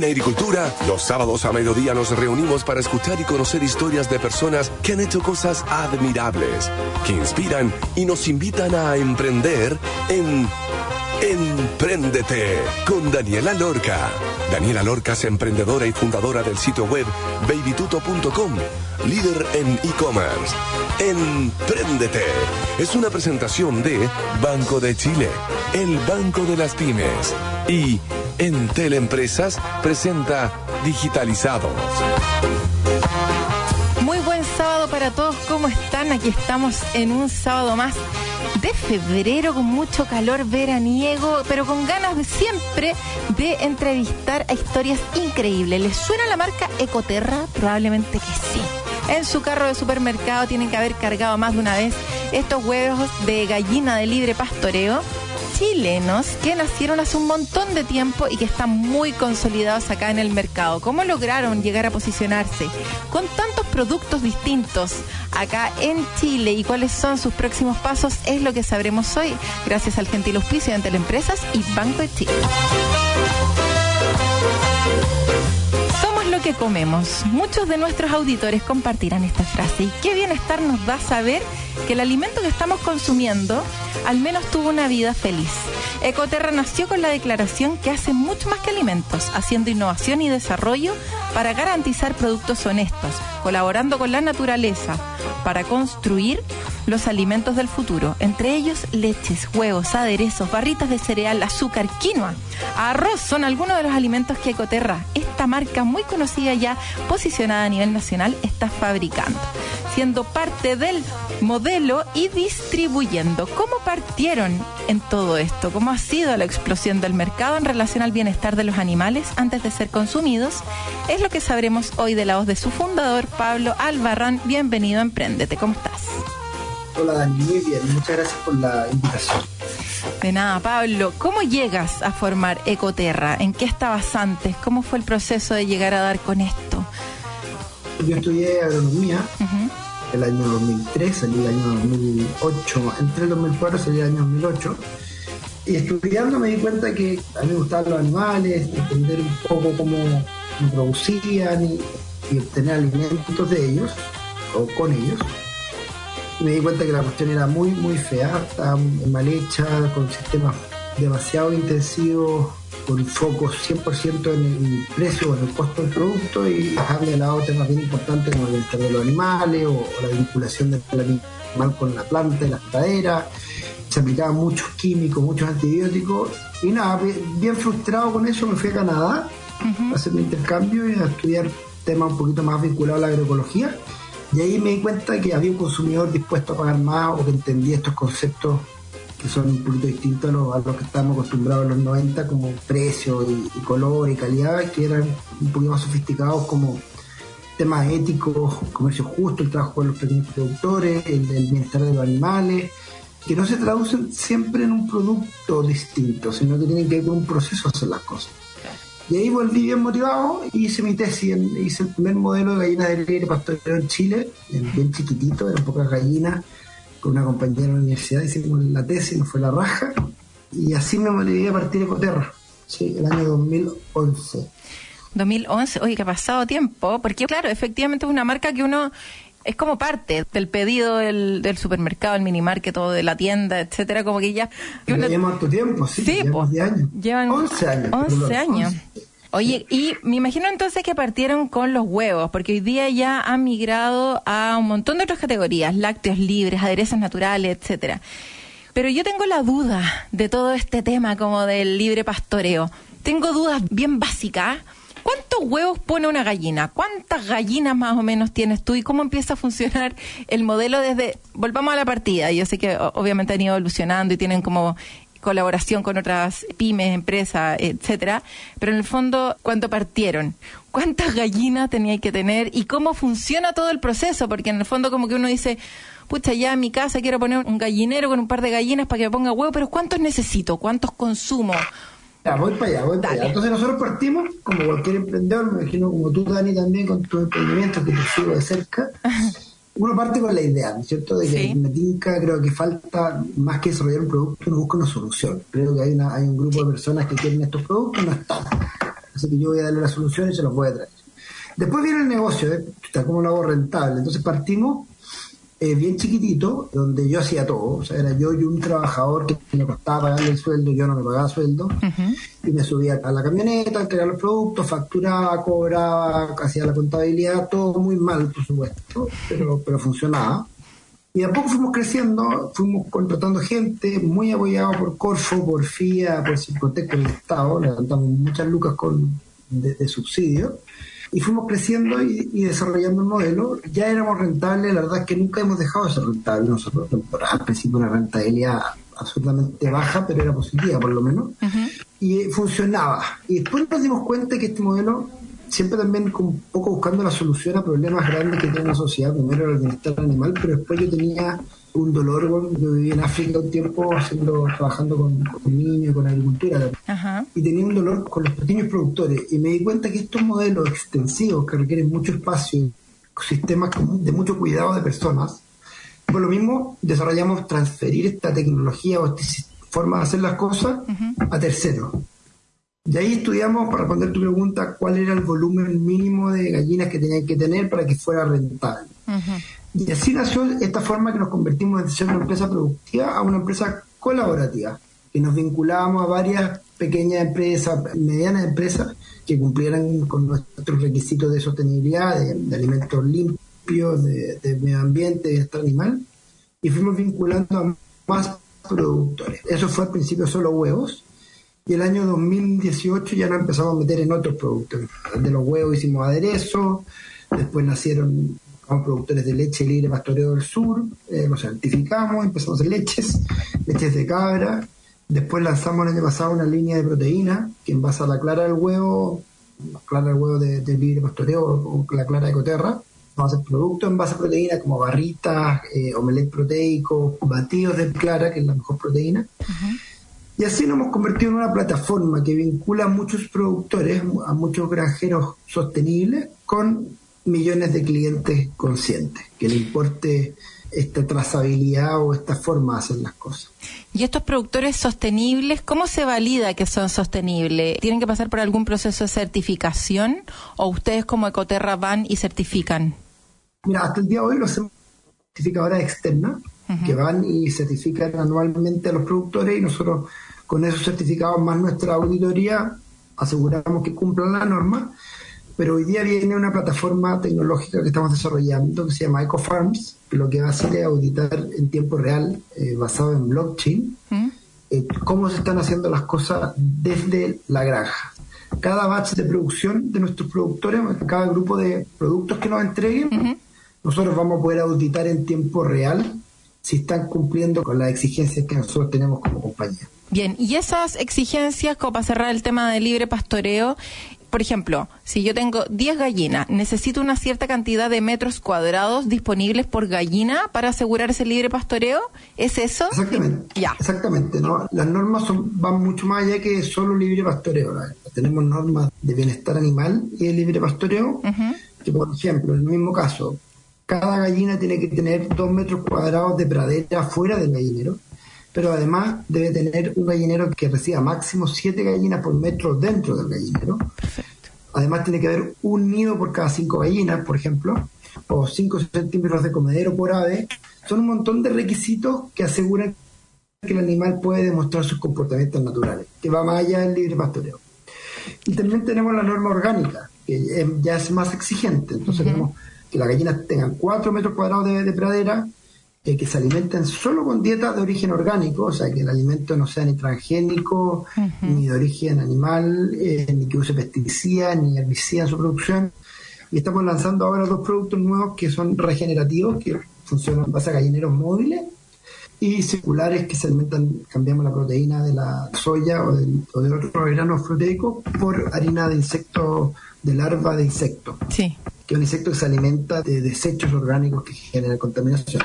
En Agricultura, los sábados a mediodía nos reunimos para escuchar y conocer historias de personas que han hecho cosas admirables, que inspiran y nos invitan a emprender en Empréndete con Daniela Lorca. Daniela Lorca es emprendedora y fundadora del sitio web babytuto.com, líder en e-commerce. Empréndete es una presentación de Banco de Chile, el Banco de las Pymes. Y Entel Empresas presenta Digitalizados. Muy buen sábado para todos, ¿cómo están? Aquí estamos en un sábado más de febrero con mucho calor veraniego, pero con ganas de siempre de entrevistar a historias increíbles. ¿Les suena la marca Ecoterra? Probablemente que sí. En su carro de supermercado tienen que haber cargado más de una vez estos huevos de gallina de libre pastoreo chilenos que nacieron hace un montón de tiempo y que están muy consolidados acá en el mercado. ¿Cómo lograron llegar a posicionarse con tantos productos distintos acá en Chile y cuáles son sus próximos pasos? Es lo que sabremos hoy gracias al gentil auspicio de Teleempresas y Banco de Chile lo que comemos. Muchos de nuestros auditores compartirán esta frase. Y qué bienestar nos da saber que el alimento que estamos consumiendo al menos tuvo una vida feliz. Ecoterra nació con la declaración que hace mucho más que alimentos, haciendo innovación y desarrollo para garantizar productos honestos, colaborando con la naturaleza para construir los alimentos del futuro, entre ellos leches, huevos, aderezos, barritas de cereal, azúcar, quinoa, arroz, son algunos de los alimentos que Ecoterra, marca muy conocida ya, posicionada a nivel nacional, está fabricando, siendo parte del modelo y distribuyendo. ¿Cómo partieron en todo esto? ¿Cómo ha sido la explosión del mercado en relación al bienestar de los animales antes de ser consumidos? Es lo que sabremos hoy de la voz de su fundador, Pablo Albarrán. Bienvenido a Emprendete. ¿Cómo estás? Hola Dani, muy bien, muchas gracias por la invitación. De nada, Pablo, ¿cómo llegas a formar Ecoterra? ¿En qué estabas antes? ¿Cómo fue el proceso de llegar a dar con esto? Yo estudié agronomía el año 2003, salí el año 2008, entre el 2004 salí el año 2008. Y estudiando me di cuenta que a mí me gustaban los animales, entender un poco cómo producían y, y obtener alimentos de ellos o con ellos me di cuenta que la cuestión era muy, muy fea, estaba mal hecha, con sistemas demasiado intensivos, con foco 100% en el precio o en el costo del producto y dejando de lado temas bien importantes como el bienestar de los animales o, la vinculación del animal con la planta y la pradera. Se aplicaban muchos químicos, muchos antibióticos y nada, bien frustrado con eso me fui a Canadá a hacer mi intercambio y a estudiar temas un poquito más vinculados a la agroecología y ahí me di cuenta que había un consumidor dispuesto a pagar más o que entendía estos conceptos que son un poquito distintos a los, que estábamos acostumbrados en los 90, como precio y, color y calidad, que eran un poquito más sofisticados como temas éticos, comercio justo, el trabajo de los pequeños productores, el, bienestar de los animales, que no se traducen siempre en un producto distinto, sino que tienen que ver con un proceso hacer las cosas. Y ahí volví bien motivado y hice mi tesis. Hice el primer modelo de gallina de leche pastoreo en Chile, bien chiquitito, eran pocas gallinas, con una compañera de la universidad. Hicimos la tesis, nos fue la raja. Y así me motivé a partir de Coterra, sí, el año 2011. 2011, oye, que ha pasado tiempo, porque claro, efectivamente es una marca que uno es como parte del pedido del, del supermercado, el minimarket, todo de la tienda, etcétera, como que ya... Llevamos tu tiempo, sí, sí llevamos 10 años. Llevan 11 años. 11 años. Oye, y me imagino entonces que partieron con los huevos, porque hoy día ya han migrado a un montón de otras categorías, lácteos libres, aderezos naturales, etcétera. Pero yo tengo la duda de todo este tema como del libre pastoreo. Tengo dudas bien básicas. ¿Cuántos huevos pone una gallina? ¿Cuántas gallinas más o menos tienes tú y cómo empieza a funcionar el modelo desde... Volvamos a la partida. Yo sé que obviamente han ido evolucionando y tienen como colaboración con otras pymes, empresas, etcétera, pero en el fondo, ¿cuánto partieron? ¿Cuántas gallinas tenía que tener? ¿Y cómo funciona todo el proceso? Porque en el fondo como que uno dice, pucha, ya en mi casa quiero poner un gallinero con un par de gallinas para que me ponga huevo, pero ¿cuántos necesito? ¿Cuántos consumo? Ya, voy para allá, voy para allá. Entonces nosotros partimos, como cualquier emprendedor, me imagino como tú, Dani, también con tu emprendimiento que te sigo de cerca. uno parte con la idea, ¿no es cierto? De que me tinca, creo que falta más que desarrollar un producto, uno busca una solución. Creo que hay, una, hay un grupo de personas que quieren estos productos, no están. Así que yo voy a darle la solución y se los voy a traer. Después viene el negocio, ¿eh? ¿cómo lo hago rentable? Entonces partimos eh, bien chiquitito, donde yo hacía todo. O sea, era yo y un trabajador que me costaba pagarle el sueldo, yo no me pagaba sueldo. Y me subía a la camioneta, entregaba los productos, facturaba, cobraba, hacía la contabilidad, todo muy mal, por supuesto, pero, pero funcionaba. Y a poco fuimos creciendo, fuimos contratando gente, muy apoyado por Corfo, por FIA, por Circotec, por el Estado, levantamos muchas lucas con, de, de subsidio y fuimos creciendo y, desarrollando un modelo. Ya éramos rentables, la verdad es que nunca hemos dejado de ser rentables nosotros. Al principio una rentabilidad absolutamente baja, pero era positiva por lo menos. Y funcionaba. Y después nos dimos cuenta que este modelo, siempre también un poco buscando la solución a problemas grandes que tiene la sociedad, primero era el bienestar animal, pero después yo tenía un dolor. Yo viví en África un tiempo haciendo, trabajando con, con niños, con agricultura, y tenía un dolor con los pequeños productores. Y me di cuenta que estos modelos extensivos que requieren mucho espacio, sistemas de mucho cuidado de personas, por lo mismo desarrollamos transferir esta tecnología o esta forma de hacer las cosas a terceros. De ahí estudiamos, para responder tu pregunta, cuál era el volumen mínimo de gallinas que tenían que tener para que fuera rentable. Y así nació esta forma que nos convertimos de ser una empresa productiva a una empresa colaborativa, que nos vinculábamos a varias pequeñas empresas, medianas empresas, que cumplieran con nuestros requisitos de sostenibilidad, de, alimentos limpios, de, medio ambiente, de bienestar animal, y fuimos vinculando a más productores. Eso fue al principio solo huevos, y el año 2018 ya nos empezamos a meter en otros productos. De los huevos hicimos aderezo, después nacieron productores de leche libre pastoreo del sur, eh, lo certificamos, empezamos en leches, leches de cabra, después lanzamos el año pasado una línea de proteína que en base a la clara del huevo, la clara del huevo de, libre pastoreo o la clara de coterra, vamos a hacer productos en base a proteína como barritas, eh, omelette proteico, batidos de clara, que es la mejor proteína. Y así nos hemos convertido en una plataforma que vincula a muchos productores, a muchos granjeros sostenibles, con millones de clientes conscientes, que le importe esta trazabilidad o esta forma de hacer las cosas. ¿Y estos productores sostenibles, cómo se valida que son sostenibles? ¿Tienen que pasar por algún proceso de certificación o ustedes como Ecoterra van y certifican? Mira, hasta el día de hoy los certificadoras externas que van y certifican anualmente a los productores y nosotros con esos certificados más nuestra auditoría aseguramos que cumplan la norma pero hoy día viene una plataforma tecnológica que estamos desarrollando que se llama EcoFarms, que lo que va a hacer es auditar en tiempo real, eh, basado en blockchain, ¿Mm? eh, cómo se están haciendo las cosas desde la granja. Cada batch de producción de nuestros productores, cada grupo de productos que nos entreguen, nosotros vamos a poder auditar en tiempo real si están cumpliendo con las exigencias que nosotros tenemos como compañía. Bien, y esas exigencias, como para cerrar el tema del libre pastoreo, por ejemplo, si yo tengo 10 gallinas, necesito una cierta cantidad de metros cuadrados disponibles por gallina para asegurar ese libre pastoreo. ¿Es eso? Exactamente. Ya. Exactamente. ¿no? Las normas son, van mucho más allá que solo libre pastoreo. Tenemos normas de bienestar animal y de libre pastoreo, que por ejemplo, en el mismo caso, cada gallina tiene que tener 2 metros cuadrados de pradera fuera del gallinero pero además debe tener un gallinero que reciba máximo 7 gallinas por metro dentro del gallinero. Además tiene que haber un nido por cada 5 gallinas, por ejemplo, o 5 centímetros de comedero por ave. Son un montón de requisitos que aseguran que el animal puede demostrar sus comportamientos naturales, que va más allá del libre pastoreo. Y también tenemos la norma orgánica, que ya es más exigente. Entonces tenemos que las gallinas tengan 4 metros cuadrados de pradera, eh, que se alimenten solo con dietas de origen orgánico, o sea, que el alimento no sea ni transgénico, ni de origen animal, eh, ni que use pesticidas, ni herbicidas en su producción. Y estamos lanzando ahora dos productos nuevos que son regenerativos, que funcionan en base a gallineros móviles, y circulares que se alimentan, cambiamos la proteína de la soya o, del, o de otros granos proteicos por harina de insecto, de larva de insecto. Sí. Que es un insecto que se alimenta de desechos orgánicos que generan contaminación.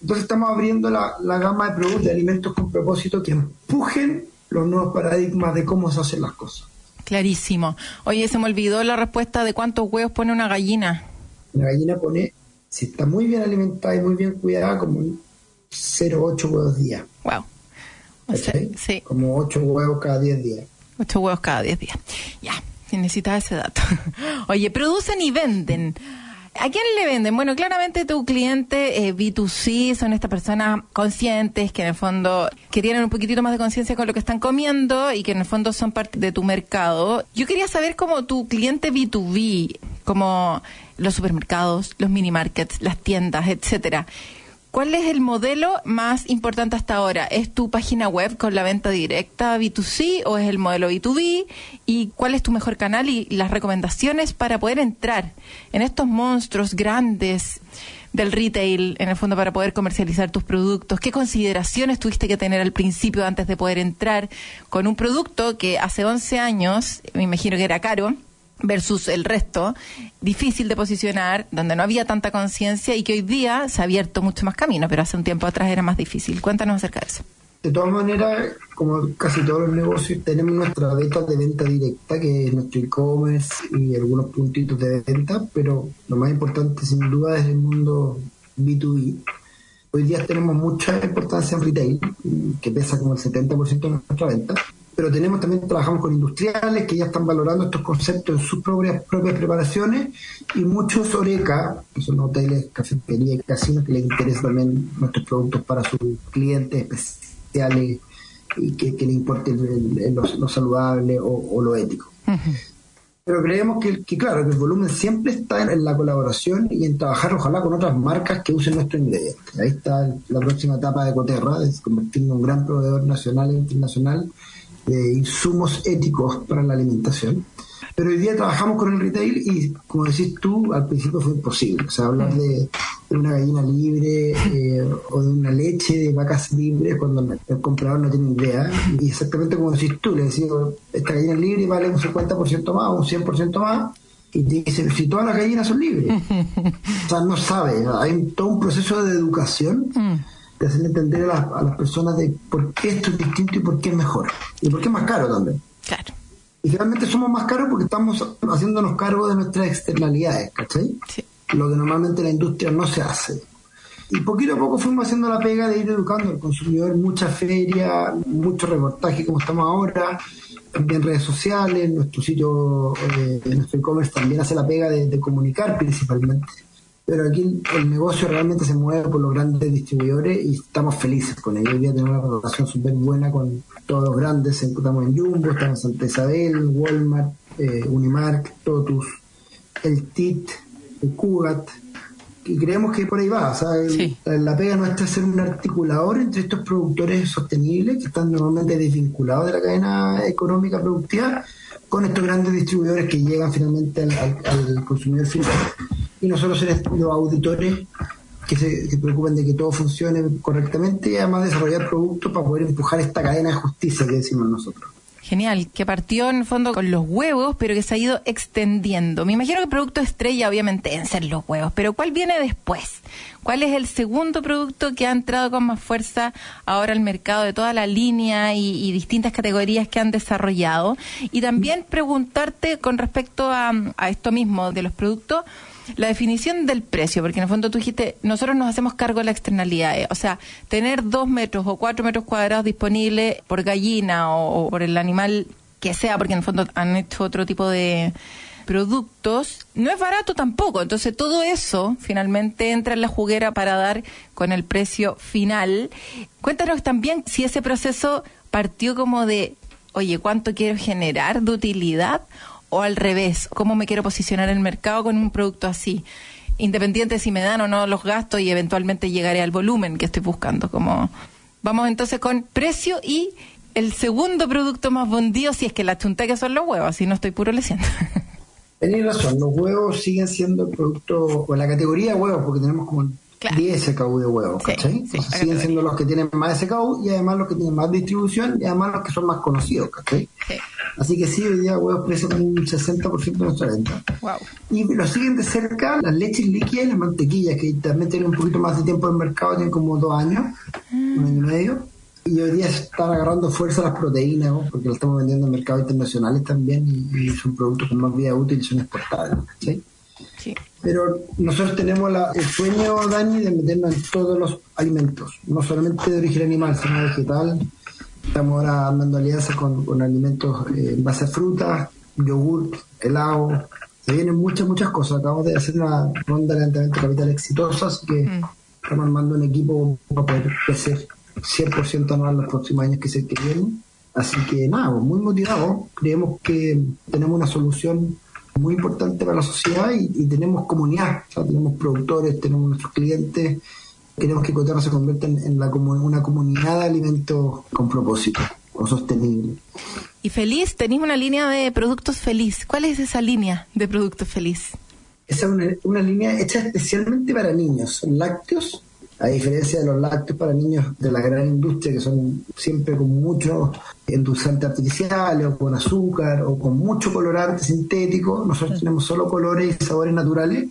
Entonces estamos abriendo la, gama de productos de alimentos con propósito que empujen los nuevos paradigmas de cómo se hacen las cosas. Clarísimo. Oye, se me olvidó la respuesta de cuántos huevos pone una gallina. Una gallina pone, si está muy bien alimentada y muy bien cuidada, como 0,8 huevos día. Wow. sí. Como 8 huevos cada 10 días. 8 huevos cada 10 días. Ya. necesitaba ese dato. Oye, producen y venden. ¿A quién le venden? Bueno, claramente tu cliente eh, B2C son estas personas conscientes que en el fondo que tienen un poquitito más de conciencia con lo que están comiendo y que en el fondo son parte de tu mercado. Yo quería saber cómo tu cliente B2B, como los supermercados, los mini markets, las tiendas, etcétera. ¿Cuál es el modelo más importante hasta ahora? ¿Es tu página web con la venta directa B2C o es el modelo B2B? ¿Y cuál es tu mejor canal y las recomendaciones para poder entrar en estos monstruos grandes del retail, en el fondo, para poder comercializar tus productos? ¿Qué consideraciones tuviste que tener al principio antes de poder entrar con un producto que hace 11 años, me imagino que era caro? Versus el resto, difícil de posicionar, donde no había tanta conciencia y que hoy día se ha abierto mucho más camino, pero hace un tiempo atrás era más difícil. Cuéntanos acerca de eso. De todas maneras, como casi todos los negocios, tenemos nuestra beta de venta directa, que es nuestro e-commerce y algunos puntitos de venta, pero lo más importante sin duda es el mundo B2B. Hoy día tenemos mucha importancia en retail, que pesa como el 70% de nuestra venta pero tenemos también, trabajamos con industriales que ya están valorando estos conceptos en sus propias, propias preparaciones y muchos Oreca, que son hoteles, cafeterías y casinos que les interesan también nuestros productos para sus clientes especiales y que, que les importe lo, saludable o, lo ético. Pero creemos que, claro, que el volumen siempre está en, la colaboración y en trabajar ojalá con otras marcas que usen nuestro ingrediente. Ahí está la próxima etapa de Coterra, de convertirnos en un gran proveedor nacional e internacional de insumos éticos para la alimentación. Pero hoy día trabajamos con el retail y, como decís tú, al principio fue imposible. O sea, hablar de, una gallina libre eh, o de una leche de vacas libres cuando el comprador no tiene idea. Y exactamente como decís tú, le decís, esta gallina libre vale un 50% más o un 100% más. Y te dicen, si todas las gallinas son libres. o sea, no sabe. Hay todo un proceso de educación. De hacer entender a las, personas de por qué esto es distinto y por qué es mejor. Y por qué es más caro también. Claro. Y realmente somos más caros porque estamos haciéndonos cargo de nuestras externalidades, ¿cachai? Sí. Lo que normalmente la industria no se hace. Y poquito a poco fuimos haciendo la pega de ir educando al consumidor, mucha feria, mucho reportaje como estamos ahora, también redes sociales, nuestro sitio, eh, nuestro e-commerce también hace la pega de comunicar principalmente pero aquí el negocio realmente se mueve por los grandes distribuidores y estamos felices con ellos. Hoy día tenemos una relación súper buena con todos los grandes, estamos en Jumbo, estamos en Santa Isabel, Walmart, eh, Unimark, Totus, el TIT, el Cugat, y creemos que por ahí va. Sea, la pega nuestra es ser un articulador entre estos productores sostenibles que están normalmente desvinculados de la cadena económica productiva con estos grandes distribuidores que llegan finalmente al consumidor final y nosotros ser los auditores que se, preocupen de que todo funcione correctamente y además desarrollar productos para poder empujar esta cadena de justicia que decimos nosotros. Genial, que partió en el fondo con los huevos, pero que se ha ido extendiendo. Me imagino que el producto estrella obviamente en ser los huevos, pero ¿cuál viene después? ¿Cuál es el segundo producto que ha entrado con más fuerza ahora al mercado de toda la línea y, distintas categorías que han desarrollado? Y también preguntarte con respecto a esto mismo de los productos, la definición del precio, porque en el fondo tú dijiste, nosotros nos hacemos cargo de la externalidad, o sea, tener dos metros o cuatro metros cuadrados disponibles por gallina o, por el animal que sea, porque en el fondo han hecho otro tipo de productos, no es barato tampoco. Entonces todo eso finalmente entra en la juguera para dar con el precio final. Cuéntanos también si ese proceso partió como de, oye, ¿cuánto quiero generar de utilidad? O al revés, cómo me quiero posicionar en el mercado con un producto así, independiente si me dan o no los gastos y eventualmente llegaré al volumen que estoy buscando. Como vamos entonces con precio y el segundo producto más vendido si es que la chunta que son los huevos, así no estoy puro leyendo. Tenéis razón, los huevos siguen siendo el producto, o la categoría de huevos, porque tenemos como 10 SKU de huevos, ¿cachai? siguen siendo los que tienen más SKU y además los que tienen más distribución y además los que son más conocidos, ¿cachai? Así que sí, hoy día huevos presos un 60% de nuestra venta. Y lo siguen de cerca las leches líquidas y las mantequillas, que también tienen un poquito más de tiempo en el mercado, tienen como dos años, un año y medio. Y hoy día están agarrando fuerza las proteínas, porque lo estamos vendiendo en mercados internacionales también y, son productos con más vida útil y son exportables. ¿sí? Pero nosotros tenemos el sueño, Dani, de meternos en todos los alimentos, no solamente de origen animal, sino vegetal. Estamos ahora armando alianzas con, alimentos eh, en base a frutas, yogur, helado, se vienen muchas, muchas cosas. Acabamos de hacer una ronda de levantamiento capital exitosa, así que mm. estamos armando un equipo para poder crecer 100% anual los próximos años que se que vienen. Así que nada, muy motivados. Creemos que tenemos una solución muy importante para la sociedad y, tenemos comunidad. O sea, tenemos productores, tenemos nuestros clientes. Queremos que Coterra se convierta en, la, una comunidad de alimentos con propósito o sostenible. Y feliz, tenéis una línea de productos feliz. ¿Cuál es esa línea de productos feliz? Esa es una, una línea hecha especialmente para niños. Son lácteos a diferencia de los lácteos para niños de la gran industria, que son siempre con muchos endulzantes artificiales o con azúcar o con mucho colorante sintético, nosotros tenemos solo colores y sabores naturales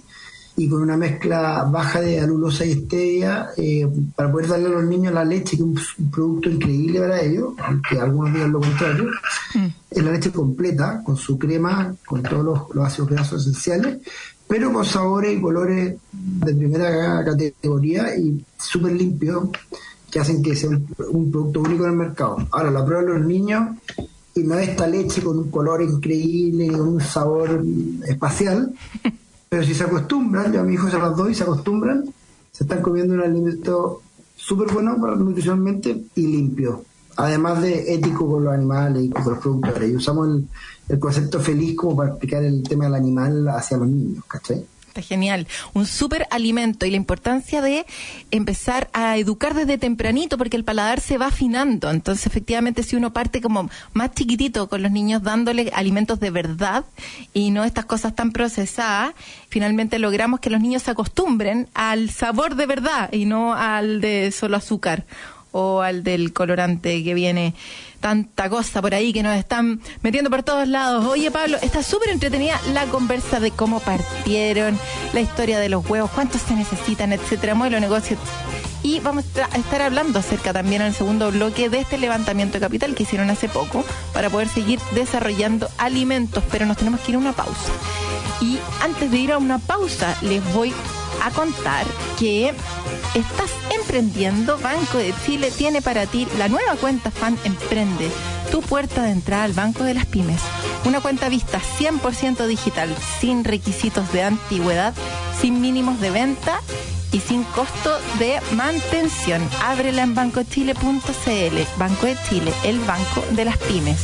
y con una mezcla baja de alulosa y stevia eh, para poder darle a los niños la leche, que es un, producto increíble para ellos, aunque algunos digan lo contrario. Mm. Es la leche completa, con su crema, con todos los, los ácidos grasos esenciales, pero con sabores y colores de primera categoría y súper limpios, que hacen que sea un, producto único en el mercado. Ahora, la prueba de los niños y no esta leche con un color increíble y un sabor espacial, pero si se acostumbran, yo a mi hijo se las doy, se acostumbran, se están comiendo un alimento súper bueno para nutricionalmente y limpio además de ético con los animales y con los productores. Y usamos el, el concepto feliz como para explicar el tema del animal hacia los niños, ¿cachai? Está genial. Un súper alimento y la importancia de empezar a educar desde tempranito porque el paladar se va afinando. Entonces, efectivamente, si uno parte como más chiquitito con los niños dándole alimentos de verdad y no estas cosas tan procesadas, finalmente logramos que los niños se acostumbren al sabor de verdad y no al de solo azúcar o al del colorante que viene tanta cosa por ahí que nos están metiendo por todos lados. Oye, Pablo, está súper entretenida la conversa de cómo partieron, la historia de los huevos, cuántos se necesitan, etcétera, modelo negocios. Y vamos a estar hablando acerca también en el segundo bloque de este levantamiento de capital que hicieron hace poco para poder seguir desarrollando alimentos, pero nos tenemos que ir a una pausa. Y antes de ir a una pausa, les voy a contar que estás emprendiendo. Banco de Chile tiene para ti la nueva cuenta Fan Emprende, tu puerta de entrada al Banco de las Pymes. Una cuenta vista 100% digital, sin requisitos de antigüedad, sin mínimos de venta y sin costo de mantención. Ábrela en bancochile.cl. Banco de Chile, el banco de las pymes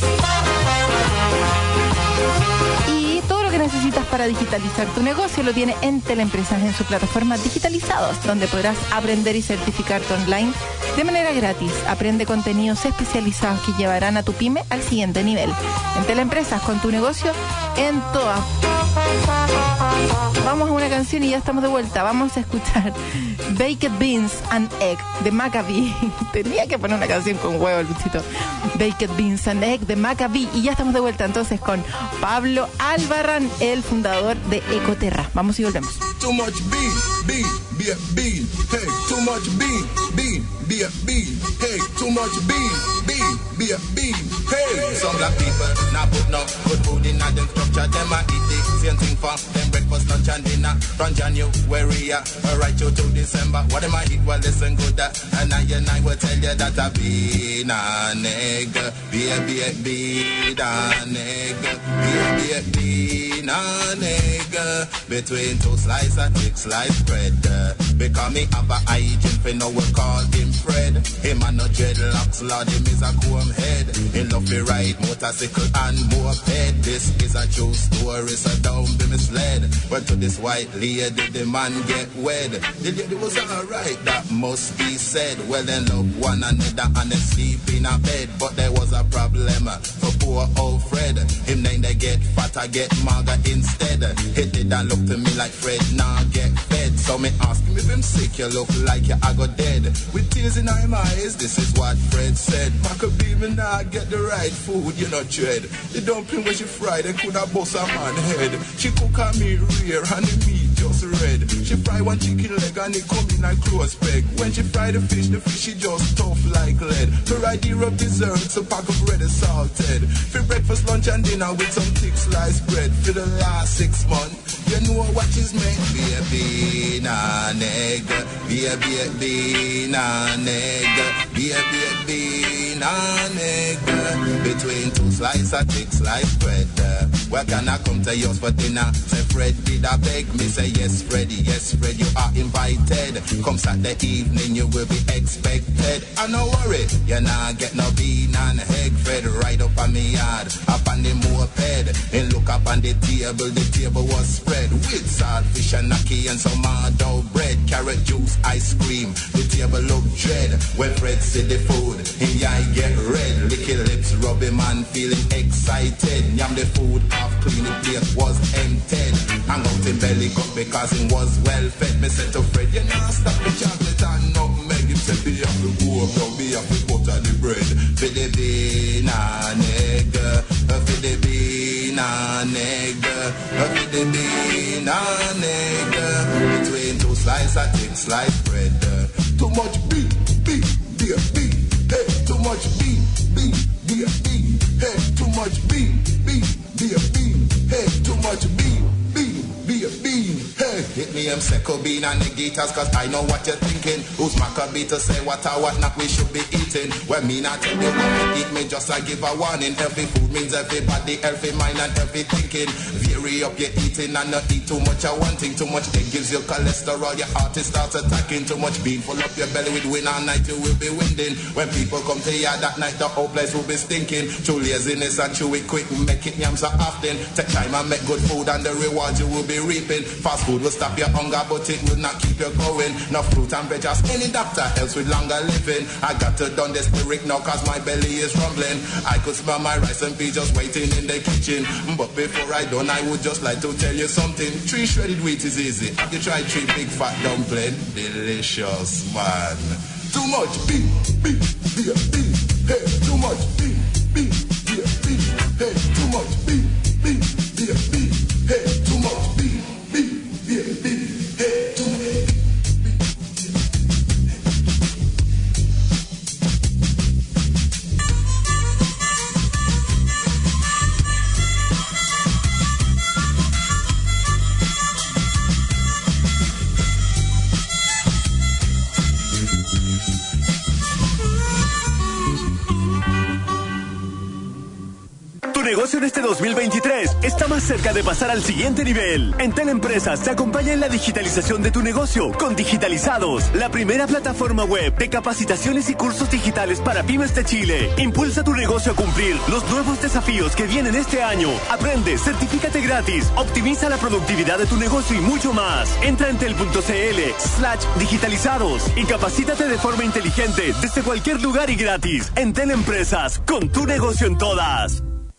necesitas para digitalizar tu negocio lo tiene en Teleempresas en su plataforma Digitalizados, donde podrás aprender y certificarte online de manera gratis. Aprende contenidos especializados que llevarán a tu pyme al siguiente nivel. En Teleempresas, con tu negocio en todas. Vamos a una canción y ya estamos de vuelta. Vamos a escuchar Baked Beans and Egg de Maccabee. Tenía que poner una canción con huevo, Luchito. Baked Beans and Egg de Maccabee. Y ya estamos de vuelta entonces con Pablo Albarrán, el fundador de Ecoterra. Vamos y volvemos. Bean, bean. Hey, some black people now put no good food in them structure. Them a eat the same thing for them breakfast, lunch and dinner. From January uh, right to December. What am I eat? Well, listen good. Uh, and I and I will tell you that I be and egg, be a be a bean and egg, be a be a bean and egg. Between two slices of thick slice bread. Because me have a hygiene for no we call him Fred. Him a no dreadlocks, Lord, him is a comb head. He love to ride motorcycle and moped. This is a true story, so don't be misled. But to this white lady, the man get wed. The lady was alright, that must be said. Well, then love one another and then sleep in a bed. But there was a problem for poor old Fred. Him name they get fat, I get maga instead. He didn't look to me like Fred, now get fed. So me ask him if him sick, you look like you I got dead. With tears in my eyes, this is what Fred said. Pack beam now get the right food, you know dread. The dumpling when she fried, they could have bust a man head. She cook a meat rare and the meat just red. She fry one chicken leg and it come in a close peg. When she fry the fish, the fish is just tough like lead. Her idea of dessert, a pack of bread is salted. For breakfast, lunch and dinner with some thick sliced bread. For the last six months, you know what is meant. Baby, nah, egg. Baby, bean and egg. Baby, bean and egg. Between two slices of thick sliced bread. Where can I come to yours for dinner? Say Fred, did I beg me? Say yes, Freddy, yes, Fred, you are invited. Come Saturday evening, you will be expected. I no worry, you not get no bean and egg, Fred, right up on me yard, up on the moped. And look up on the table, the table was spread with saltfish and naki and some hard bread, carrot juice, ice cream. The table look dread when Fred see the food. Him eye get red, licky lips, rubbing man feeling excited. Yam the food half clean, the plate was emptied. Hang out in belly cut because him was well fed. Me said to Fred, you know stop the chocolate and nutmeg. Him said, be have to go up, now be have to butter the bread. For the bean and egg, for the bean and egg, for the bean and egg. Between two slices of thin slice bread. Too much beef, beef, beer, beef. Hey, too much beef, beef, beer, beef. Hey, too much beef, beef, beer, beef. Hey, too much beef, beer. Hey, hit me Seco bean and the guitars cause I know what you're thinking. Who's Maccabee to say what I what not we should be eating? When me not tell you what eat, me just I give a warning. Healthy food means everybody, healthy mind and healthy thinking. Vary up your eating and not eat too much of one thing. Too much egg gives you cholesterol, your heart it starts attacking. Too much bean full up your belly with win all night, you will be winding. When people come to you that night, the whole place will be stinking. Through laziness and chew it quick, make it yam so often. Take time and make good food and the reward you will be reaping. Fast food will stop your hunger, but it will not keep you going. No fruit and veg, as any doctor else with longer living. I got to done this lyric now cause my belly is rumbling. I could smell my rice and peas just waiting in the kitchen. But before I done, I would just like to tell you something. Three shredded wheat is easy. You tried three big fat dumpling? Delicious, man. Too much beef, beef, beer, beef. Hey, too much este 2023 está más cerca de pasar al siguiente nivel. En Teleempresas te acompaña en la digitalización de tu negocio con Digitalizados, la primera plataforma web de capacitaciones y cursos digitales para pymes de Chile. Impulsa tu negocio a cumplir los nuevos desafíos que vienen este año. Aprende, certifícate gratis, optimiza la productividad de tu negocio y mucho más. Entra en tel.cl slash digitalizados y capacítate de forma inteligente desde cualquier lugar y gratis. En Teleempresas, con tu negocio en todas.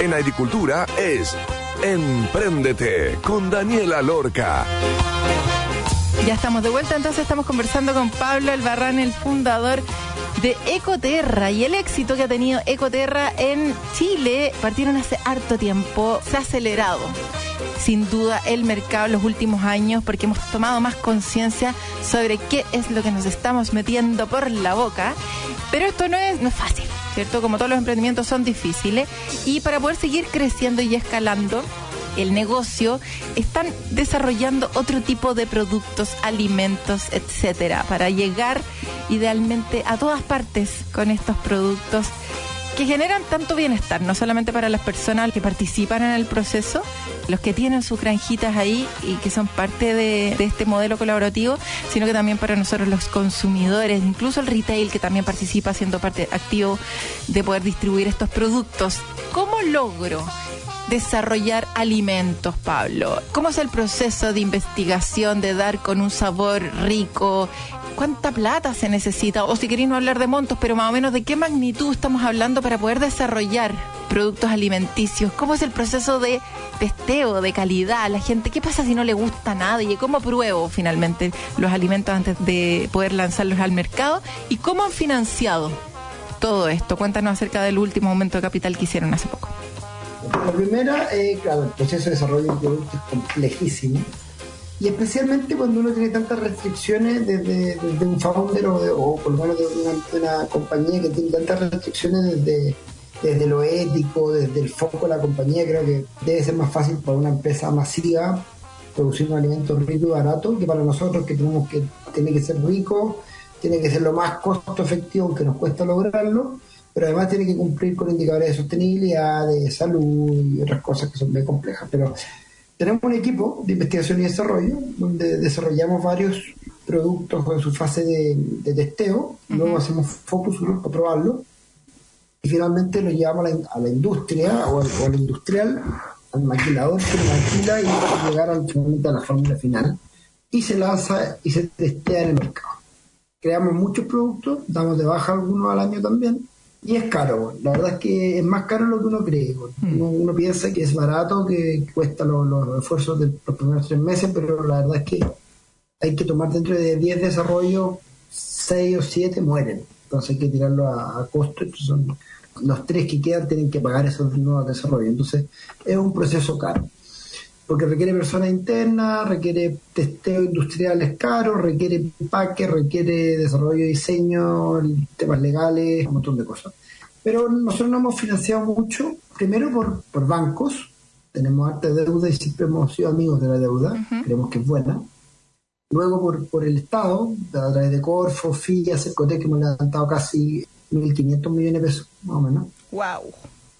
En agricultura es Empréndete con Daniela Lorca. Ya estamos de vuelta, entonces estamos conversando con Pablo Albarrán, el fundador de Ecoterra y el éxito que ha tenido Ecoterra en Chile partieron hace harto tiempo, se ha acelerado sin duda el mercado en los últimos años porque hemos tomado más conciencia sobre qué es lo que nos estamos metiendo por la boca, pero esto no es, no es fácil. ¿Cierto? Como todos los emprendimientos son difíciles y para poder seguir creciendo y escalando el negocio, están desarrollando otro tipo de productos, alimentos, etcétera, para llegar idealmente a todas partes con estos productos que generan tanto bienestar, no solamente para las personas que participan en el proceso, los que tienen sus granjitas ahí y que son parte de, este modelo colaborativo, sino que también para nosotros los consumidores, incluso el retail que también participa siendo parte activo de poder distribuir estos productos. ¿Cómo logro? desarrollar alimentos, Pablo? ¿Cómo es el proceso de investigación, de dar con un sabor rico? ¿Cuánta plata se necesita? O si queréis no hablar de montos, pero más o menos de qué magnitud estamos hablando para poder desarrollar productos alimenticios. ¿Cómo es el proceso de testeo, de calidad? a La gente, ¿qué pasa si no le gusta nada? ¿Y cómo pruebo finalmente los alimentos antes de poder lanzarlos al mercado? ¿Y cómo han financiado todo esto? Cuéntanos acerca del último aumento de capital que hicieron hace poco. La primera, eh, claro, el proceso de desarrollo de un producto es complejísimo. Y especialmente cuando uno tiene tantas restricciones desde, un founder o, por lo menos de una, compañía que tiene tantas restricciones desde, desde lo ético, desde el foco de la compañía, creo que debe ser más fácil para una empresa masiva producir un alimento rico y barato que para nosotros que tenemos que, tiene que ser rico, tiene que ser lo más costo efectivo que nos cuesta lograrlo pero además tiene que cumplir con indicadores de sostenibilidad, de salud y otras cosas que son muy complejas. Pero tenemos un equipo de investigación y desarrollo donde desarrollamos varios productos en su fase de, testeo, luego hacemos focus group para probarlo. Y finalmente lo llevamos a la, industria o al, industrial, al maquilador que lo maquila y para llegar al, a la fórmula final. Y se lanza y se testea en el mercado. Creamos muchos productos, damos de baja algunos al año también y es caro, la verdad es que es más caro de lo que uno cree. Hmm. Uno, piensa que es barato, que cuesta los, esfuerzos de los primeros tres meses, pero la verdad es que hay que tomar dentro de 10 desarrollos, 6 o 7 mueren. Entonces hay que tirarlo a, costo. son los tres que quedan tienen que pagar esos nuevos desarrollos. Entonces es un proceso caro. Porque requiere personas internas, requiere testeo industriales caros, requiere empaque, requiere desarrollo de diseño, temas legales, un montón de cosas. Pero nosotros nos hemos financiado mucho, primero por, por bancos, tenemos arte deuda y siempre hemos sido amigos de la deuda, creemos que es buena. Luego por, por el Estado, a través de Corfo, FIA, Cercotec, que hemos levantado casi 1.500 millones de pesos, más o menos. ¡Wow!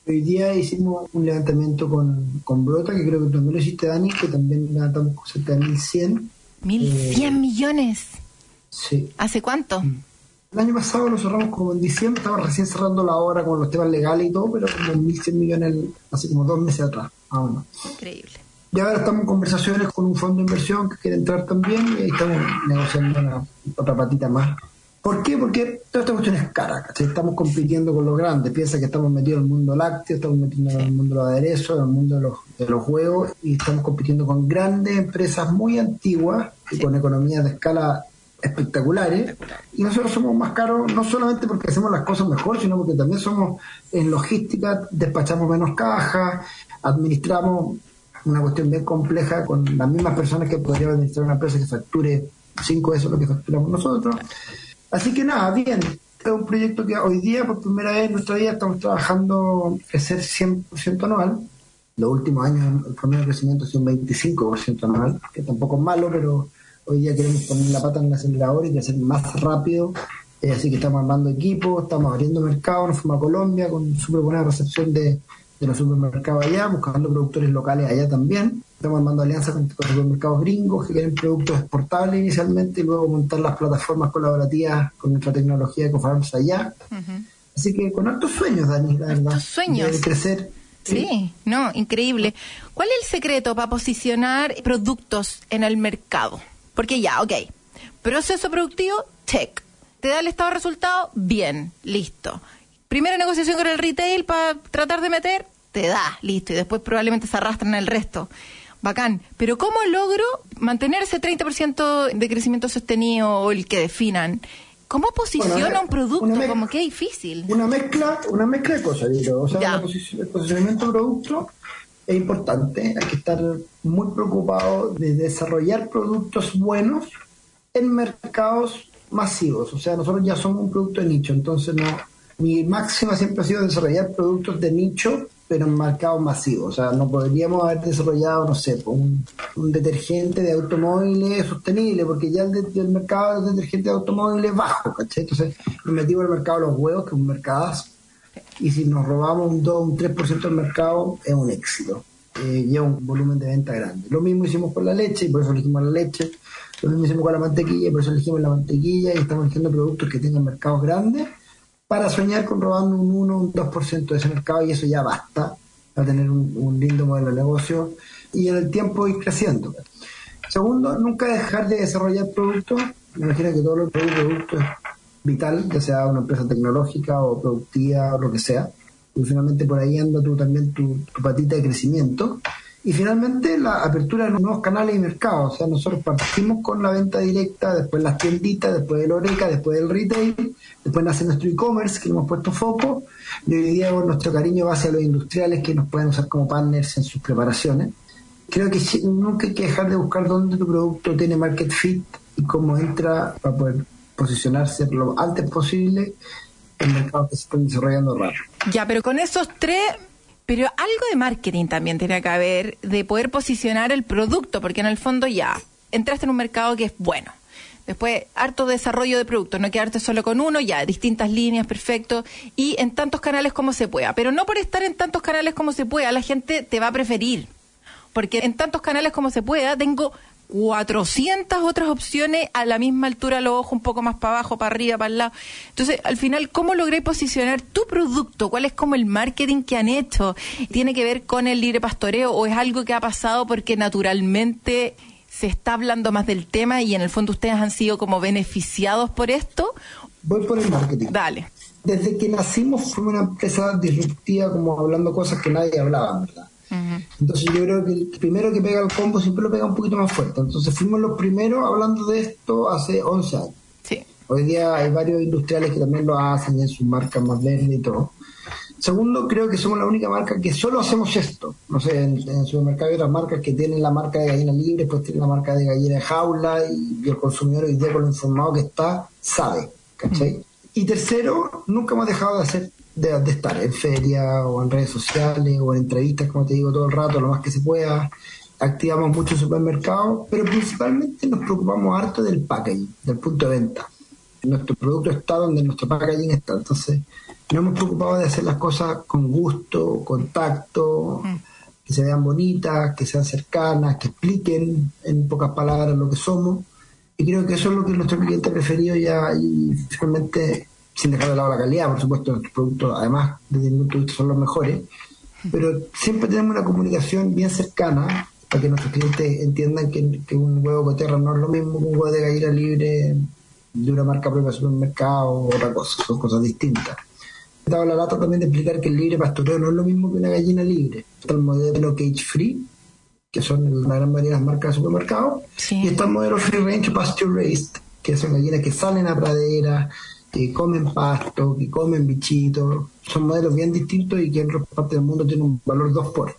Hoy día hicimos un levantamiento con, con Brota, que creo que también lo hiciste, Dani, que también levantamos cerca de 1.100. ¿1.100 eh, millones? Sí. ¿Hace cuánto? Mm. El año pasado lo cerramos como en diciembre, estaba recién cerrando la obra con los temas legales y todo, pero como 1.100 millones hace como dos meses atrás, aún Increíble. Y ahora estamos en conversaciones con un fondo de inversión que quiere entrar también y ahí estamos negociando una, otra patita más ¿Por qué? Porque toda esta cuestión es cara, Estamos compitiendo con los grandes. Piensa que estamos metidos en el mundo lácteo, estamos metidos en el mundo de los aderezos, en el mundo de los, de los juegos y estamos compitiendo con grandes empresas muy antiguas y con economías de escala espectaculares y nosotros somos más caros no solamente porque hacemos las cosas mejor sino porque también somos en logística despachamos menos cajas administramos una cuestión bien compleja con las mismas personas que podría administrar una empresa que facture cinco veces lo que facturamos nosotros Así que nada, bien. Es un proyecto que hoy día, por primera vez en nuestra vida, estamos trabajando crecer 100% anual. Los últimos años el promedio de crecimiento ha sido un 25% anual, que tampoco es malo, pero hoy día queremos poner la pata en el acelerador y crecer más rápido. Así que estamos armando equipos, estamos abriendo mercados, nos fuimos a Colombia con súper buena recepción de, de los supermercados allá, buscando productores locales allá también. Estamos armando alianzas con, supermercados gringos que quieren productos exportables inicialmente y luego montar las plataformas colaborativas con nuestra tecnología de Ecofarms allá. Así que con altos sueños, Dani, la verdad. sueños. De crecer. Sí, no, increíble. ¿Cuál es el secreto para posicionar productos en el mercado? Porque ya, ok, proceso productivo, check. ¿Te da el estado de resultado? Bien, listo. Primera negociación con el retail para tratar de meter, te da, listo. Y después probablemente se arrastran el resto bacán. Pero ¿cómo logro mantener ese 30% de crecimiento sostenido o el que definan? ¿Cómo posiciona un producto? Como que difícil. Una mezcla, una mezcla de cosas, digo. O sea, el posicionamiento de producto es importante. Hay que estar muy preocupado de desarrollar productos buenos en mercados masivos. O sea, nosotros ya somos un producto de nicho, entonces no. Mi máxima siempre ha sido desarrollar productos de nicho pero en mercado masivo. O sea, no podríamos haber desarrollado, no sé, un, detergente de automóviles sostenible, porque ya el, mercado de detergente de automóviles es bajo, ¿cachai? Entonces nos metimos en el mercado de los huevos, que es un mercado, y si nos robamos un 2, un 3% del mercado, es un éxito. Eh, lleva un volumen de venta grande. Lo mismo hicimos con la leche, y por eso elegimos la leche. Lo mismo hicimos con la mantequilla, y por eso elegimos la mantequilla, y estamos eligiendo productos que tengan mercados grandes para soñar con robando un 1 un 2% de ese mercado y eso ya basta para tener un, lindo modelo de negocio y en el tiempo ir creciendo. Segundo, nunca dejar de desarrollar productos. Me imagino que todo lo que producto es vital, ya sea una empresa tecnológica o productiva o lo que sea. Y finalmente por ahí anda tú también tu patita de crecimiento. Y finalmente la apertura de nuevos canales y mercados. O sea, nosotros partimos con la venta directa, después las tienditas, después el Oreca, después el retail, después nace nuestro e-commerce, que hemos puesto foco, y hoy día nuestro cariño va hacia los industriales que nos pueden usar como partners en sus preparaciones. Creo que nunca hay que dejar de buscar dónde tu producto tiene market fit y cómo entra para poder posicionarse lo antes posible en mercados que se están desarrollando rápido. Ya, pero con esos tres pero algo de marketing también tiene que haber, de poder posicionar el producto, porque en el fondo ya entraste en un mercado que es bueno. Después, harto desarrollo de productos, no quedarte solo con uno, ya, distintas líneas, perfecto, y en tantos canales como se pueda. Pero no por estar en tantos canales como se pueda, la gente te va a preferir. Porque en tantos canales como se pueda, tengo 400 otras opciones a la misma altura los ojos, un poco más para abajo, para arriba, para el lado. Entonces, al final, ¿cómo logré posicionar tu producto? ¿Cuál es como el marketing que han hecho? ¿Tiene que ver con el libre pastoreo o es algo que ha pasado porque naturalmente se está hablando más del tema y en el fondo ustedes han sido como beneficiados por esto? Voy por el marketing. Dale. Desde que nacimos fue una empresa disruptiva, como hablando cosas que nadie hablaba, ¿verdad? Entonces yo creo que el primero que pega el combo siempre lo pega un poquito más fuerte. Entonces fuimos los primeros hablando de esto hace 11 años. Hoy día hay varios industriales que también lo hacen en sus marcas más verdes y todo. Segundo, creo que somos la única marca que solo hacemos esto. No sé, en, en el supermercado hay otras marcas que tienen la marca de gallina libre, pues tienen la marca de gallina de jaula y, el consumidor hoy día con lo informado que está, sabe. ¿cachai? Y tercero, nunca hemos dejado de hacer de, estar en feria o en redes sociales o en entrevistas, como te digo, todo el rato, lo más que se pueda. Activamos mucho supermercados, pero principalmente nos preocupamos harto del packaging, del punto de venta. Nuestro producto está donde nuestro packaging está, entonces nos hemos preocupado de hacer las cosas con gusto, con tacto, mm. que se vean bonitas, que sean cercanas, que expliquen en pocas palabras lo que somos. Y creo que eso es lo que nuestro cliente preferido ya y finalmente sin dejar de lado la calidad, por supuesto, nuestros productos, además, desde mi punto de vista, son los mejores, pero siempre tenemos una comunicación bien cercana para que nuestros clientes entiendan que, un huevo coterra no es lo mismo que un huevo de gallina libre de una marca propia de supermercado o otra cosa, son cosas distintas. He dado la lata también de explicar que el libre pastoreo no es lo mismo que una gallina libre. Está el modelo cage free, que son la gran mayoría de las marcas de supermercado, y está el modelo free range pasture raised, que son gallinas que salen a pradera, que comen pasto, que comen bichitos, son modelos bien distintos y que en otras partes del mundo tienen un valor 2 por.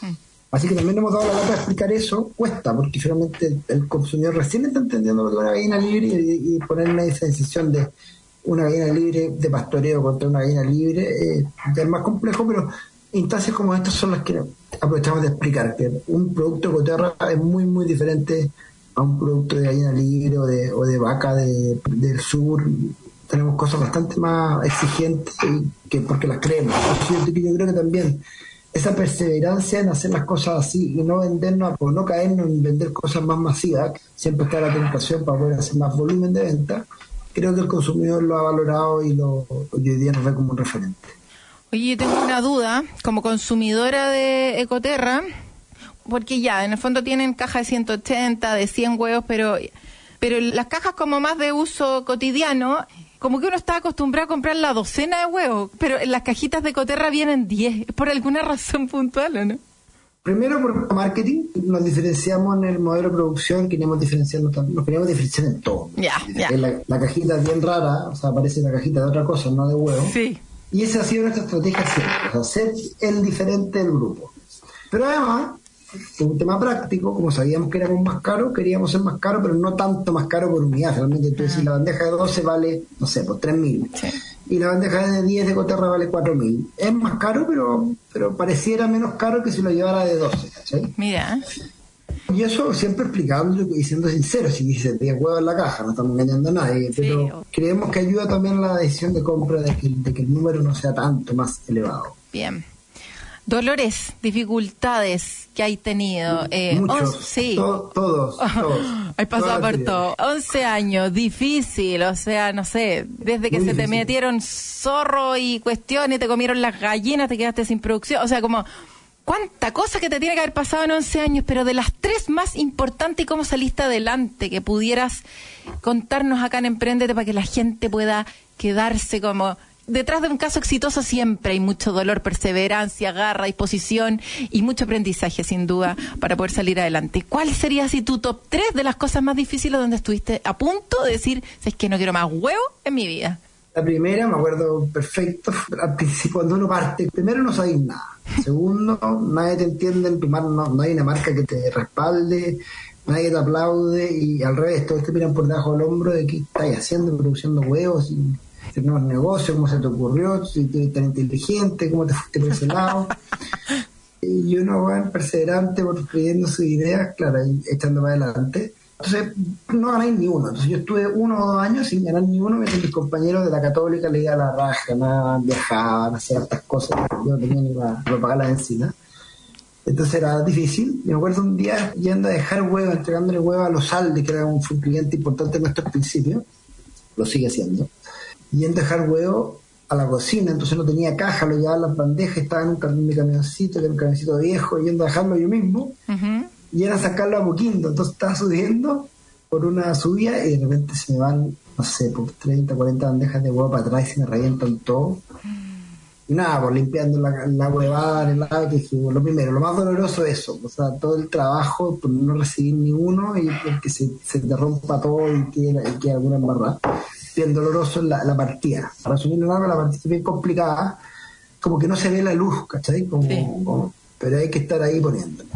Mm. Así que también hemos dado la lata de explicar eso, cuesta, porque finalmente el consumidor recién está entendiendo lo que es una gallina libre y, poner una diferenciación de una gallina libre de pastoreo contra una gallina libre eh, es más complejo, pero instancias como estas son las que aprovechamos de explicar, que un producto de coterra es muy, muy diferente a un producto de gallina libre o de, o de vaca de, del sur tenemos cosas bastante más exigentes que porque las creemos. Yo, creo que también esa perseverancia en hacer las cosas así y no vendernos o no caernos en vender cosas más masivas, siempre está la tentación para poder hacer más volumen de venta, creo que el consumidor lo ha valorado y lo, hoy día nos ve como un referente. Oye, tengo una duda, como consumidora de Ecoterra, porque ya, en el fondo tienen caja de 180, de 100 huevos, pero, pero las cajas como más de uso cotidiano, como que uno está acostumbrado a comprar la docena de huevos, pero en las cajitas de Coterra vienen 10, por alguna razón puntual, ¿o no? Primero por marketing, nos diferenciamos en el modelo de producción, queríamos diferenciarnos nos queríamos diferenciar en todo. Ya, ya. La, cajita es bien rara, o sea, aparece la cajita de otra cosa, no de huevo. Sí. Y esa ha sido nuestra estrategia siempre, o sea, ser el diferente del grupo. Pero además, por un tema práctico, como sabíamos que éramos más caros, queríamos ser más caros, pero no tanto más caro por unidad. Realmente, tú decís, la bandeja de 12 vale, no sé, por 3.000. Y la bandeja de 10 de Coterra vale 4.000. Es más caro, pero pero pareciera menos caro que si lo llevara de 12. ¿sí? Mira. Y eso siempre explicando y siendo sincero, si dice 10 huevos en la caja, no estamos engañando a nadie, pero creemos que ayuda también a la decisión de compra de que, de que el número no sea tanto más elevado. Bien. Dolores, dificultades que hay tenido. Eh, Muchos, sí. todos, todos. Hay pasado por todo. 11 años, difícil, o sea, no sé, desde que se te metieron zorro y cuestiones, te comieron las gallinas, te quedaste sin producción, o sea, como cuánta cosa que te tiene que haber pasado en 11 años, pero de las tres más importantes, ¿cómo saliste adelante? Que pudieras contarnos acá en Emprendete para que la gente pueda quedarse como detrás de un caso exitoso siempre hay mucho dolor, perseverancia, garra, disposición y mucho aprendizaje, sin duda, para poder salir adelante. ¿Cuál sería así tu top 3 de las cosas más difíciles donde estuviste a punto de decir, es que no quiero más huevo en mi vida? La primera, me acuerdo perfecto, al principio cuando uno parte, primero no sabéis nada. Segundo, nadie te entiende, en no, no hay una marca que te respalde, nadie te aplaude y al revés, todos te miran por debajo del hombro de qué estás haciendo, produciendo huevos y nuevos negocios, cómo se te ocurrió, si eres tan inteligente, cómo te fuiste por ese lado. y uno va perseverante por creyendo sus ideas, claro, y echando para adelante. Entonces, no gané ni uno. Entonces, yo estuve uno o dos años sin ganar ni uno, mientras mis compañeros de la Católica leían la raja, nada, viajaban, hacían estas cosas, yo tenía ni para, pagar la encina. Entonces era difícil. me acuerdo un día yendo a dejar huevo, entregándole huevo a los Aldes, que era un, cliente importante en nuestros principios, lo sigue haciendo, yendo a dejar huevo a la cocina, entonces no tenía caja, lo llevaba en las bandejas, estaba en un, camioncito, que era un camioncito viejo, yendo a dejarlo yo mismo y era sacarlo a Boquindo. Entonces estaba subiendo por una subida y de repente se me van, no sé, por 30, 40 bandejas de huevo para atrás y se me revientan todo. Y nada, pues limpiando la, la huevada en el auto, lo primero, lo más doloroso es eso, o sea, todo el trabajo por no recibir ni uno y que se, se te rompa todo y quede, y alguna embarrada. Bien doloroso es la, la partida. Para resumir largo, la partida es bien complicada, como que no se ve la luz, ¿cachai? Como, pero hay que estar ahí poniéndolo.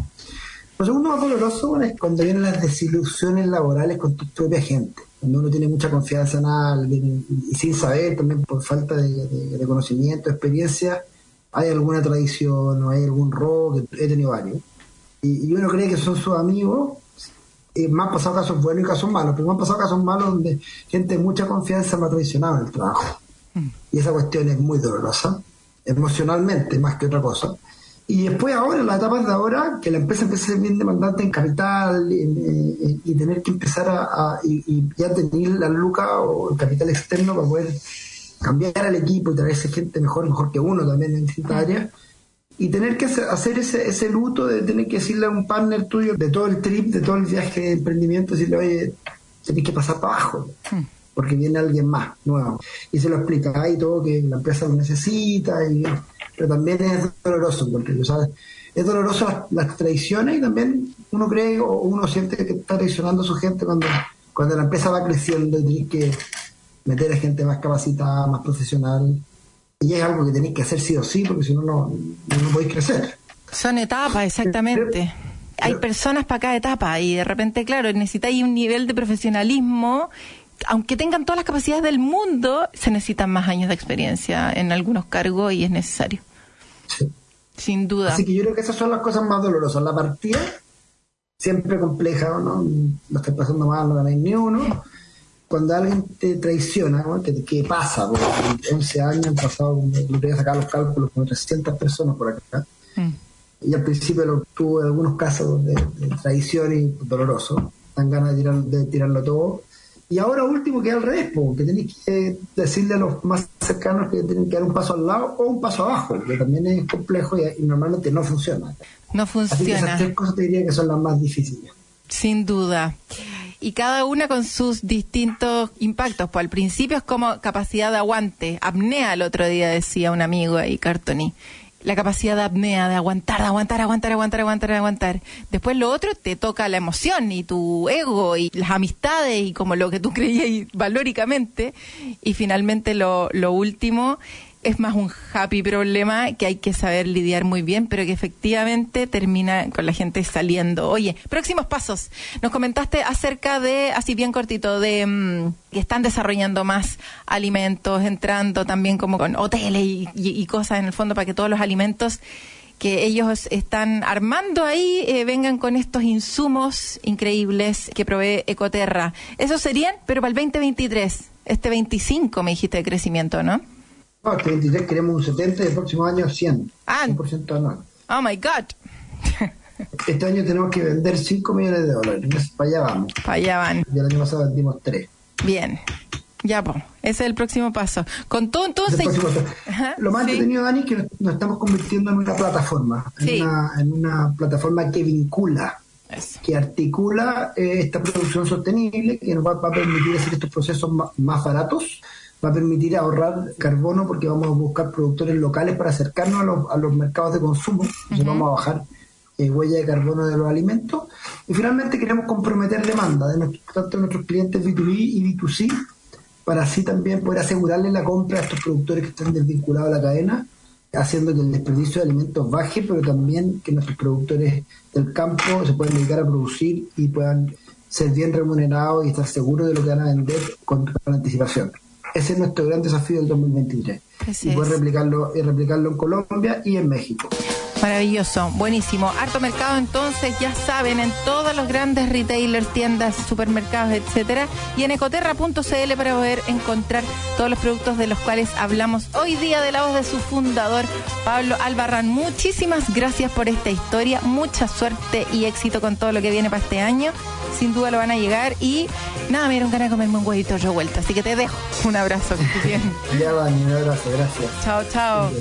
Lo segundo más doloroso es cuando vienen las desilusiones laborales con tu propia gente, cuando uno tiene mucha confianza en alguien y, sin saber, también por falta de, conocimiento, de experiencia, hay alguna tradición o hay algún robo, que he tenido varios, y, uno cree que son sus amigos, y me han pasado casos buenos y casos malos, pero me han pasado casos malos donde gente de mucha confianza me ha traicionado en el trabajo. Mm. Y esa cuestión es muy dolorosa, emocionalmente más que otra cosa. Y después ahora, en las etapas de ahora, que la empresa empieza a ser bien demandante en capital y tener que empezar a, y, ya tener la luca o el capital externo para poder cambiar al equipo y traerse gente mejor, mejor que uno también en distintas áreas. Y tener que hacer ese, ese luto de tener que decirle a un partner tuyo de todo el trip, de todo el viaje de emprendimiento, decirle, oye, tenés que pasar para abajo. Hmm. porque viene alguien más nuevo. Y se lo explica y todo, que la empresa lo necesita y pero también es doloroso, ¿sabes? Es doloroso las, las, traiciones y también uno cree o uno siente que está traicionando a su gente cuando, cuando la empresa va creciendo y tienes que meter a gente más capacitada, más profesional. Y es algo que tenéis que hacer sí o sí, porque si no, no, no podéis crecer. Son etapas, exactamente. Hay personas para cada etapa y de repente, claro, necesitáis un nivel de profesionalismo aunque tengan todas las capacidades del mundo, se necesitan más años de experiencia en algunos cargos y es necesario. Sin duda. Así que yo creo que esas son las cosas más dolorosas. La partida, siempre compleja, ¿no? No estoy pasando mal, no ganáis ni uno. Cuando alguien te traiciona, ¿no? ¿Qué, pasa? Porque 11 años han pasado, lo voy a sacar los cálculos, con 300 personas por acá. Mm. Y al principio lo, tuve algunos casos de, traición y doloroso. Dan ganas de, de tirarlo todo y ahora último que al revés, que tenéis que decirle a los más cercanos que tienen que dar un paso al lado o un paso abajo, que también es complejo y, normalmente no funciona. No funciona. Así que esas tres cosas te diría que son las más difíciles. Sin duda. Y cada una con sus distintos impactos. Pues al principio es como capacidad de aguante. Apnea el otro día decía un amigo ahí, Cartoni la capacidad de apnea, de aguantar, de aguantar, aguantar, aguantar, aguantar, aguantar. Después lo otro te toca la emoción y tu ego y las amistades y como lo que tú creías valóricamente. Y finalmente lo, lo último es más un happy problema que hay que saber lidiar muy bien, pero que efectivamente termina con la gente saliendo. Oye, próximos pasos. Nos comentaste acerca de, así bien cortito, de mm, que están desarrollando más alimentos, entrando también como con hoteles y, cosas en el fondo para que todos los alimentos que ellos están armando ahí eh, vengan con estos insumos increíbles que provee Ecoterra. Esos serían, pero para el 2023, este 25 me dijiste de crecimiento, ¿no? No, este 23 queremos un 70 y el próximo año 100. Ah. 100% anual. Oh my God. este año tenemos que vender 5 millones de dólares. para allá vamos. Para allá van. Y el año pasado vendimos 3. Bien. Ya, pues, ese es el próximo paso. Con todo, entonces. Lo más entretenido, Dani, es que nos estamos convirtiendo en una plataforma. En, una, en una plataforma que vincula que articula eh, esta producción sostenible, que nos va, a permitir hacer estos procesos más, baratos, va a permitir ahorrar carbono porque vamos a buscar productores locales para acercarnos a los, a los mercados de consumo, entonces vamos a bajar eh, huella de carbono de los alimentos. Y finalmente queremos comprometer demanda de tanto de nuestros clientes B2B y B2C para así también poder asegurarle la compra a estos productores que están desvinculados a la cadena, haciendo que el desperdicio de alimentos baje, pero también que nuestros productores del campo se puedan dedicar a producir y puedan ser bien remunerados y estar seguros de lo que van a vender con, anticipación. Ese es nuestro gran desafío del 2023. y poder replicarlo, y replicarlo en Colombia y en México. Maravilloso, buenísimo. Harto mercado entonces, ya saben, en todos los grandes retailers, tiendas, supermercados, etcétera, y en ecoterra.cl para poder encontrar todos los productos de los cuales hablamos hoy día de la voz de su fundador, Pablo Albarrán. Muchísimas gracias por esta historia, mucha suerte y éxito con todo lo que viene para este año. Sin duda lo van a llegar y nada, me dieron ganas de comerme un huevito de vuelta, así que te dejo. Un abrazo, que bien. Ya, un abrazo, gracias. Chao, chao.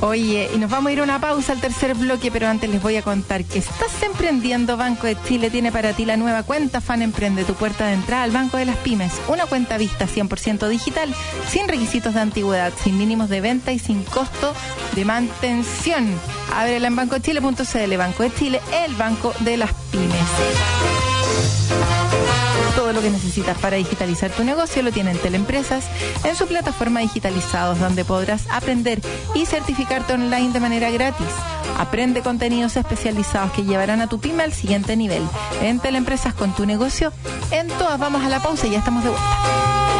Oye, y nos vamos a ir a una pausa al tercer bloque, pero antes les voy a contar que estás emprendiendo. Banco de Chile tiene para ti la nueva cuenta Fan Emprende, tu puerta de entrada al Banco de las Pymes. Una cuenta vista 100% digital, sin requisitos de antigüedad, sin mínimos de venta y sin costo de mantención. Ábrela en bancochile.cl, Banco de Chile, el banco de las pymes. Todo lo que necesitas para digitalizar tu negocio lo tienen Teleempresas en su plataforma Digitalizados, donde podrás aprender y certificarte online de manera gratis. Aprende contenidos especializados que llevarán a tu pyme al siguiente nivel. En Teleempresas con tu negocio, en todas vamos a la pausa y ya estamos de vuelta.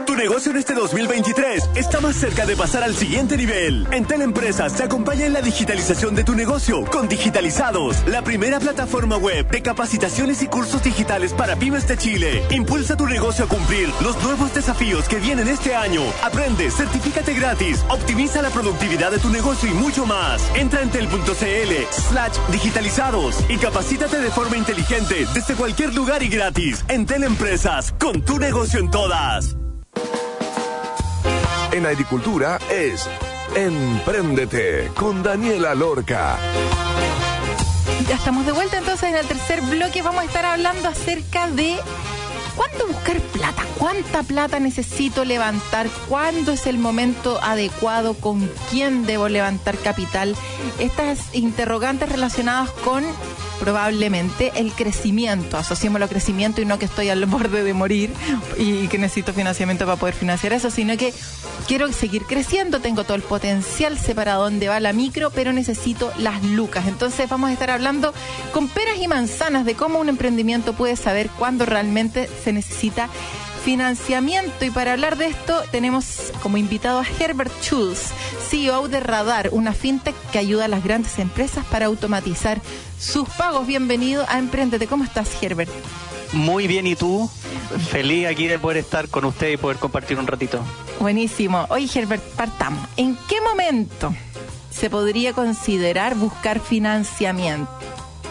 Tu negocio en este 2023 está más cerca de pasar al siguiente nivel. En Teleempresas se acompaña en la digitalización de tu negocio con Digitalizados, la primera plataforma web de capacitaciones y cursos digitales para pymes de Chile. Impulsa tu negocio a cumplir los nuevos desafíos que vienen este año. Aprende, certifícate gratis, optimiza la productividad de tu negocio y mucho más. Entra en tel.cl slash digitalizados y capacítate de forma inteligente desde cualquier lugar y gratis. En Teleempresas, con tu negocio en todas en agricultura es Empréndete con Daniela Lorca. Ya estamos de vuelta entonces en el tercer bloque. Vamos a estar hablando acerca de cuándo buscar plata, cuánta plata necesito levantar, cuándo es el momento adecuado, con quién debo levantar capital. Estas interrogantes relacionadas con probablemente el crecimiento. Asociémoslo a crecimiento y no que estoy al borde de morir y que necesito financiamiento para poder financiar eso, sino que quiero seguir creciendo, tengo todo el potencial, sé para dónde va la micro, pero necesito las lucas. Entonces vamos a estar hablando con peras y manzanas de cómo un emprendimiento puede saber cuándo realmente se necesita financiamiento. Y para hablar de esto tenemos como invitado a Herbert Schulz, CEO de Radar, una fintech que ayuda a las grandes empresas para automatizar sus pagos. Bienvenido a Emprendete. ¿Cómo estás, Herbert? Muy bien, ¿y tú? Feliz aquí de poder estar con usted y poder compartir un ratito. Buenísimo. Oye, Herbert, partamos. ¿En qué momento se podría considerar buscar financiamiento?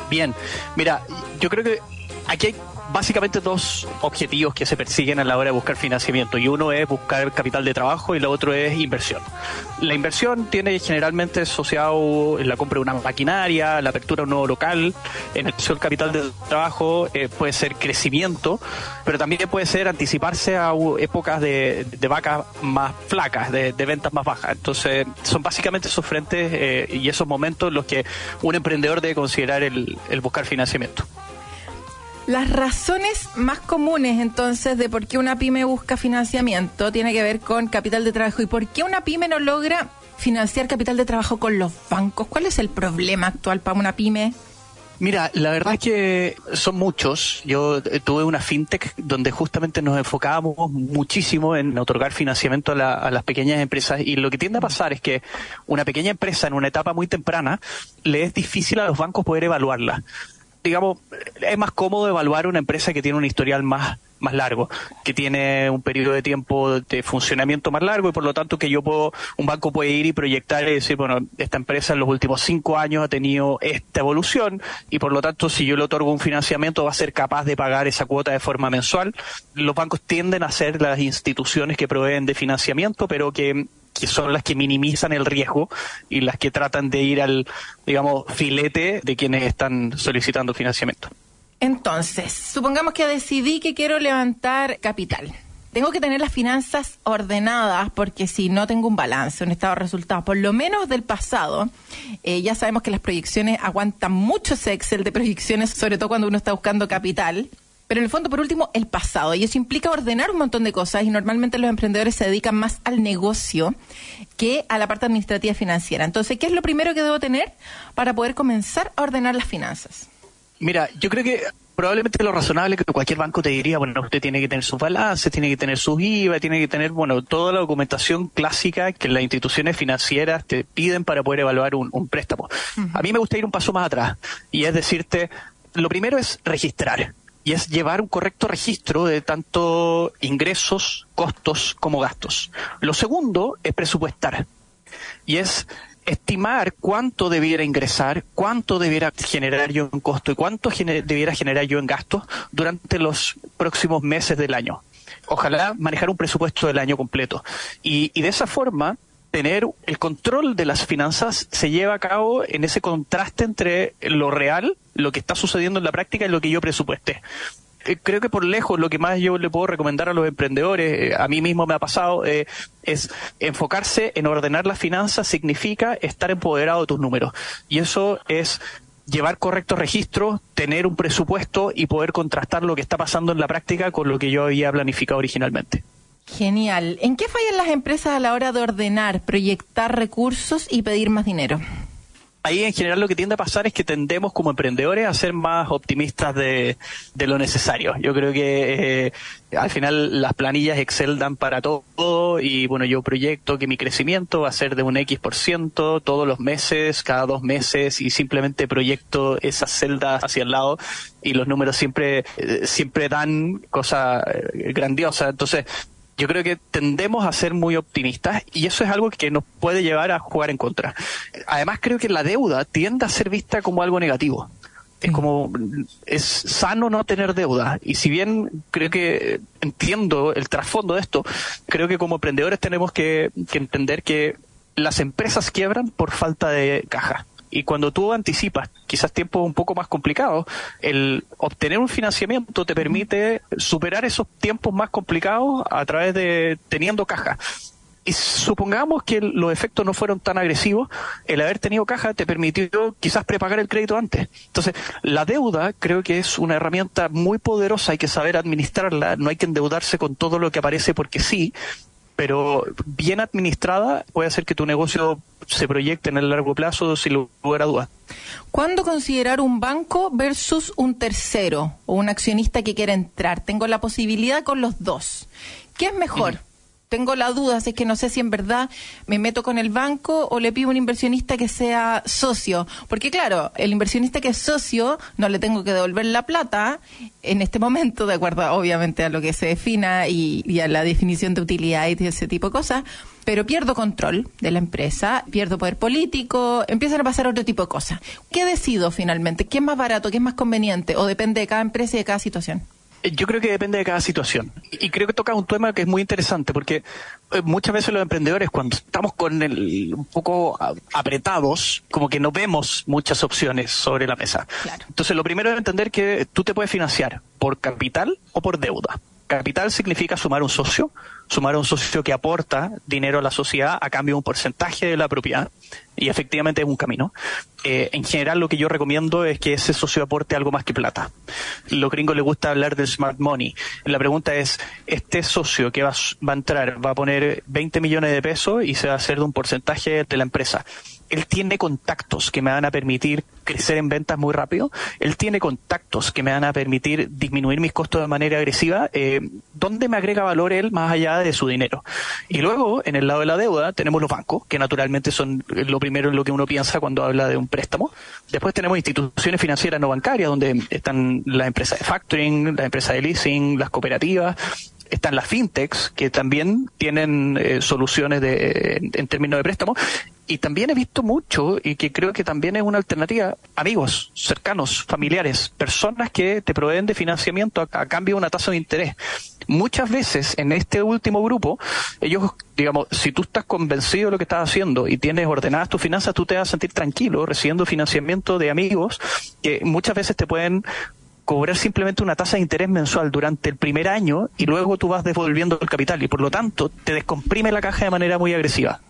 Bien, mira, yo creo que aquí hay básicamente dos objetivos que se persiguen a la hora de buscar financiamiento y uno es buscar capital de trabajo y lo otro es inversión. La inversión tiene generalmente asociado la compra de una maquinaria, la apertura de un nuevo local, en el capital de trabajo eh, puede ser crecimiento, pero también puede ser anticiparse a épocas de, vacas más flacas, de, ventas más bajas. Entonces son básicamente esos frentes eh, y esos momentos en los que un emprendedor debe considerar el buscar financiamiento. Las razones más comunes entonces de por qué una pyme busca financiamiento tiene que ver con capital de trabajo y por qué una pyme no logra financiar capital de trabajo con los bancos. ¿Cuál es el problema actual para una pyme? Mira, la verdad es que son muchos. Yo eh, tuve una fintech donde justamente nos enfocábamos muchísimo en otorgar financiamiento a, a, las pequeñas empresas y lo que tiende a pasar es que una pequeña empresa en una etapa muy temprana le es difícil a los bancos poder evaluarla digamos, es más cómodo evaluar una empresa que tiene un historial más más largo, que tiene un periodo de tiempo de funcionamiento más largo y por lo tanto que yo puedo, un banco puede ir y proyectar y decir, bueno, esta empresa en los últimos cinco años ha tenido esta evolución y por lo tanto si yo le otorgo un financiamiento va a ser capaz de pagar esa cuota de forma mensual. Los bancos tienden a ser las instituciones que proveen de financiamiento, pero que que son las que minimizan el riesgo y las que tratan de ir al, digamos, filete de quienes están solicitando financiamiento. Entonces, supongamos que decidí que quiero levantar capital. Tengo que tener las finanzas ordenadas porque si no tengo un balance, un estado de resultados, por lo menos del pasado, eh, ya sabemos que las proyecciones aguantan mucho ese Excel de proyecciones, sobre todo cuando uno está buscando capital. Pero en el fondo, por último, el pasado. Y eso implica ordenar un montón de cosas y normalmente los emprendedores se dedican más al negocio que a la parte administrativa financiera. Entonces, ¿qué es lo primero que debo tener para poder comenzar a ordenar las finanzas? Mira, yo creo que probablemente lo razonable que cualquier banco te diría, bueno, usted tiene que tener sus balances, tiene que tener sus IVA, tiene que tener, bueno, toda la documentación clásica que las instituciones financieras te piden para poder evaluar un, préstamo. A mí me gusta ir un paso más atrás y es decirte, lo primero es registrar y es llevar un correcto registro de tanto ingresos, costos como gastos. Lo segundo es presupuestar y es estimar cuánto debiera ingresar, cuánto debiera generar yo en costo y cuánto debiera generar yo en gastos durante los próximos meses del año. Ojalá manejar un presupuesto del año completo. Y, y de esa forma, tener el control de las finanzas se lleva a cabo en ese contraste entre lo real, lo que está sucediendo en la práctica y lo que yo presupuesté. Eh, creo que por lejos lo que más yo le puedo recomendar a los emprendedores, eh, a mí mismo me ha pasado, eh, es enfocarse en ordenar las finanzas significa estar empoderado de tus números. Y eso es llevar correctos registros, tener un presupuesto y poder contrastar lo que está pasando en la práctica con lo que yo había planificado originalmente. Genial. ¿En qué fallan las empresas a la hora de ordenar, proyectar recursos y pedir más dinero? Ahí en general lo que tiende a pasar es que tendemos como emprendedores a ser más optimistas de, lo necesario. Yo creo que eh, al final las planillas Excel dan para todo y bueno, yo proyecto que mi crecimiento va a ser de un X por ciento todos los meses, cada dos meses y simplemente proyecto esas celdas hacia el lado y los números siempre, eh, siempre dan cosas eh, grandiosas. Entonces, yo creo que tendemos a ser muy optimistas y eso es algo que nos puede llevar a jugar en contra. Además, creo que la deuda tiende a ser vista como algo negativo. Es como, es sano no tener deuda. Y si bien creo que entiendo el trasfondo de esto, creo que como emprendedores tenemos que, que entender que las empresas quiebran por falta de caja. Y cuando tú anticipas quizás tiempos un poco más complicados, el obtener un financiamiento te permite superar esos tiempos más complicados a través de teniendo caja. Y supongamos que los efectos no fueron tan agresivos, el haber tenido caja te permitió quizás prepagar el crédito antes. Entonces, la deuda creo que es una herramienta muy poderosa, hay que saber administrarla, no hay que endeudarse con todo lo que aparece porque sí, pero bien administrada puede hacer que tu negocio se proyecte en el largo plazo sin lugar a dudas. ¿Cuándo considerar un banco versus un tercero o un accionista que quiera entrar? Tengo la posibilidad con los dos. ¿Qué es mejor? Tengo la duda, es que no sé si en verdad me meto con el banco o le pido a un inversionista que sea socio. Porque claro, el inversionista que es socio no le tengo que devolver la plata en este momento, de acuerdo obviamente a lo que se defina y, a la definición de utilidad y ese tipo de cosas, pero pierdo control de la empresa, pierdo poder político, empiezan a pasar otro tipo de cosas. ¿Qué decido finalmente? ¿Qué es más barato? ¿Qué es más conveniente? ¿O depende de cada empresa y de cada situación? Yo creo que depende de cada situación. Y creo que toca un tema que es muy interesante, porque eh, muchas veces los emprendedores, cuando estamos con el, un poco apretados, como que no vemos muchas opciones sobre la mesa. Entonces, lo primero es entender que tú te puedes financiar por capital o por deuda. Capital significa sumar un socio, sumar un socio que aporta dinero a la sociedad a cambio de un porcentaje de la propiedad, y efectivamente es un camino. Eh, en general lo que yo recomiendo es que ese socio aporte algo más que plata. Los gringos les gusta hablar del smart money. La pregunta es, ¿este socio que va, va a entrar va a poner 20 millones de pesos y se va a hacer de un porcentaje de la empresa? Él tiene contactos que me van a permitir crecer en ventas muy rápido. Él tiene contactos que me van a permitir disminuir mis costos de manera agresiva. Eh, ¿Dónde me agrega valor él más allá de su dinero? Y luego, en el lado de la deuda, tenemos los bancos, que naturalmente son lo primero en lo que uno piensa cuando habla de un préstamo. Después tenemos instituciones financieras no bancarias, donde están las empresas de factoring, las empresas de leasing, las cooperativas están las fintechs que también tienen eh, soluciones de, en, términos de préstamo y también he visto mucho y que creo que también es una alternativa, amigos cercanos, familiares, personas que te proveen de financiamiento a, cambio de una tasa de interés. Muchas veces en este último grupo, ellos, digamos, si tú estás convencido de lo que estás haciendo y tienes ordenadas tus finanzas, tú te vas a sentir tranquilo recibiendo financiamiento de amigos que muchas veces te pueden cobrar simplemente una tasa de interés mensual durante el primer año y luego tú vas devolviendo el capital y por lo tanto te descomprime la caja de manera muy agresiva.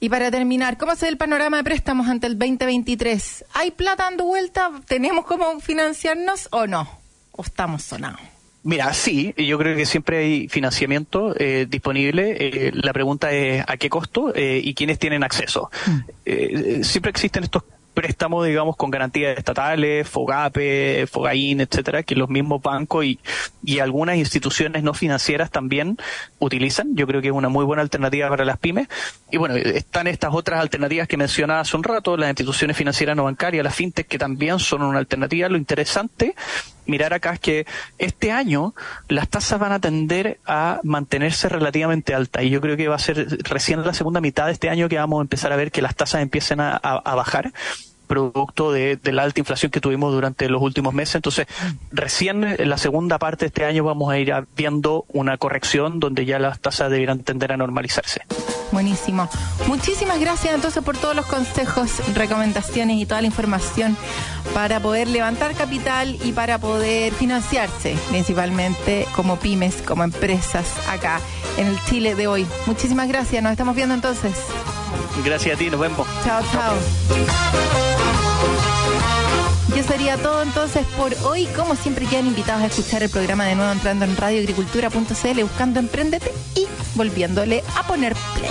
Y para terminar, ¿cómo se ve el panorama de préstamos ante el 2023? ¿Hay plata dando vuelta? ¿Tenemos cómo financiarnos o no? ¿O estamos sonados? Mira, sí, yo creo que siempre hay financiamiento eh, disponible. Eh, la pregunta es a qué costo eh, y quiénes tienen acceso. Mm. siempre existen estos préstamos, digamos, con garantías estatales, FOGAPE, FOGAIN, etcétera, que los mismos bancos y, y algunas instituciones no financieras también utilizan. Yo creo que es una muy buena alternativa para las pymes. Y bueno, están estas otras alternativas que mencionaba hace un rato, las instituciones financieras no bancarias, las fintech, que también son una alternativa. Lo interesante mirar acá es que este año las tasas van a tender a mantenerse relativamente altas y yo creo que va a ser recién la segunda mitad de este año que vamos a empezar a ver que las tasas empiecen a, a bajar producto de, la alta inflación que tuvimos durante los últimos meses. Entonces, recién en la segunda parte de este año vamos a ir viendo una corrección donde ya las tasas deberán tender a normalizarse. Buenísimo. Muchísimas gracias entonces por todos los consejos, recomendaciones y toda la información para poder levantar capital y para poder financiarse, principalmente como pymes, como empresas acá en el Chile de hoy. Muchísimas gracias, nos estamos viendo entonces. Gracias a ti, nos vemos. Chao, chao. Yo sería todo entonces por hoy. Como siempre quedan invitados a escuchar el programa de nuevo entrando en radioagricultura.cl buscando Emprendete y volviéndole a poner play.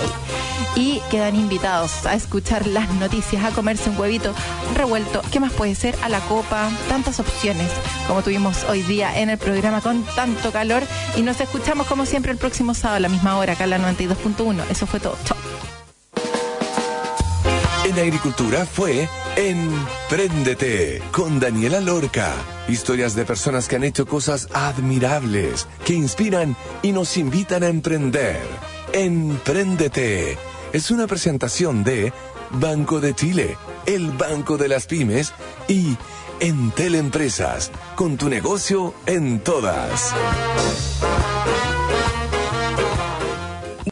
Y quedan invitados a escuchar las noticias, a comerse un huevito revuelto. ¿Qué más puede ser? A la copa. Tantas opciones como tuvimos hoy día en el programa con tanto calor. Y nos escuchamos como siempre el próximo sábado a la misma hora, acá en la 92.1. Eso fue todo. Chao. En agricultura fue Empréndete con Daniela Lorca. Historias de personas que han hecho cosas admirables, que inspiran y nos invitan a emprender. Empréndete es una presentación de Banco de Chile, el Banco de las Pymes y Entel Empresas, con tu negocio en todas.